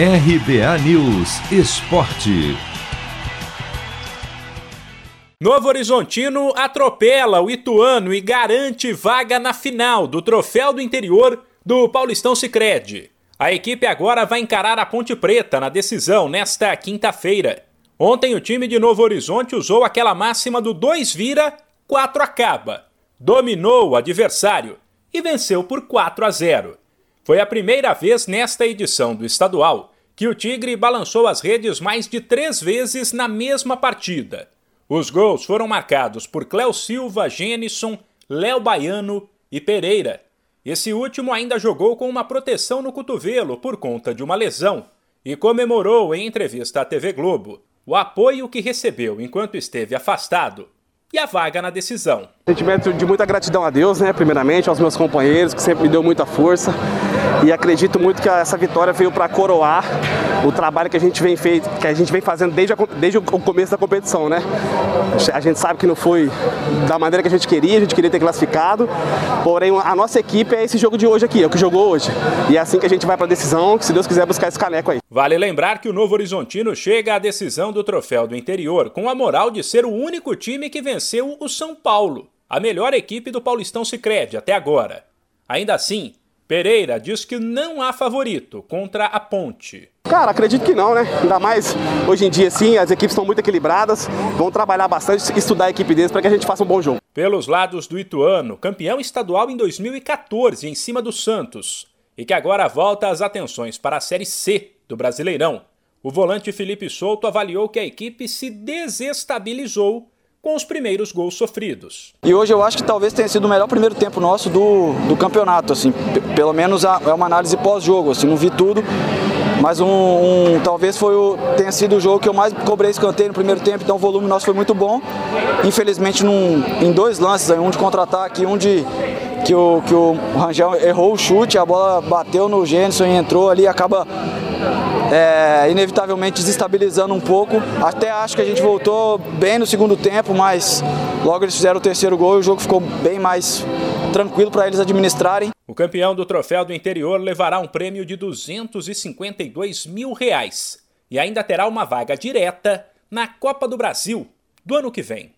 RBA News Esporte. Novo Horizontino atropela o Ituano e garante vaga na final do Troféu do Interior do Paulistão Sicredi. A equipe agora vai encarar a Ponte Preta na decisão nesta quinta-feira. Ontem o time de Novo Horizonte usou aquela máxima do 2 vira, 4 acaba. Dominou o adversário e venceu por 4 a 0. Foi a primeira vez nesta edição do estadual que o Tigre balançou as redes mais de três vezes na mesma partida. Os gols foram marcados por Cléo Silva, Jenison, Léo Baiano e Pereira. Esse último ainda jogou com uma proteção no cotovelo por conta de uma lesão e comemorou em entrevista à TV Globo o apoio que recebeu enquanto esteve afastado e a vaga na decisão. Sentimento de muita gratidão a Deus, né, primeiramente, aos meus companheiros, que sempre me deu muita força. E acredito muito que essa vitória veio para coroar o trabalho que a gente vem feito, que a gente vem fazendo desde, a, desde o começo da competição, né? A gente sabe que não foi da maneira que a gente queria, a gente queria ter classificado. Porém, a nossa equipe é esse jogo de hoje aqui, é o que jogou hoje. E é assim que a gente vai para a decisão, que se Deus quiser buscar esse caneco aí. Vale lembrar que o Novo Horizontino chega à decisão do troféu do interior com a moral de ser o único time que venceu o São Paulo a melhor equipe do Paulistão Sicredi até agora. Ainda assim, Pereira diz que não há favorito contra a Ponte. Cara, acredito que não, né? Ainda mais hoje em dia, sim, as equipes estão muito equilibradas. Vão trabalhar bastante, estudar a equipe deles para que a gente faça um bom jogo. Pelos lados do Ituano, campeão estadual em 2014 em cima do Santos, e que agora volta as atenções para a Série C do Brasileirão. O volante Felipe Souto avaliou que a equipe se desestabilizou com os primeiros gols sofridos. E hoje eu acho que talvez tenha sido o melhor primeiro tempo nosso do, do campeonato, assim, pelo menos é uma análise pós-jogo, assim, não vi tudo, mas um, um, talvez foi o, tenha sido o jogo que eu mais cobrei escanteio no primeiro tempo, então o volume nosso foi muito bom. Infelizmente num, em dois lances, um de contra-ataque e um de que o, que o Rangel errou o chute, a bola bateu no Gênison e entrou ali, acaba é, inevitavelmente desestabilizando um pouco. Até acho que a gente voltou bem no segundo tempo, mas logo eles fizeram o terceiro gol e o jogo ficou bem mais tranquilo para eles administrarem. O campeão do troféu do interior levará um prêmio de 252 mil reais e ainda terá uma vaga direta na Copa do Brasil do ano que vem.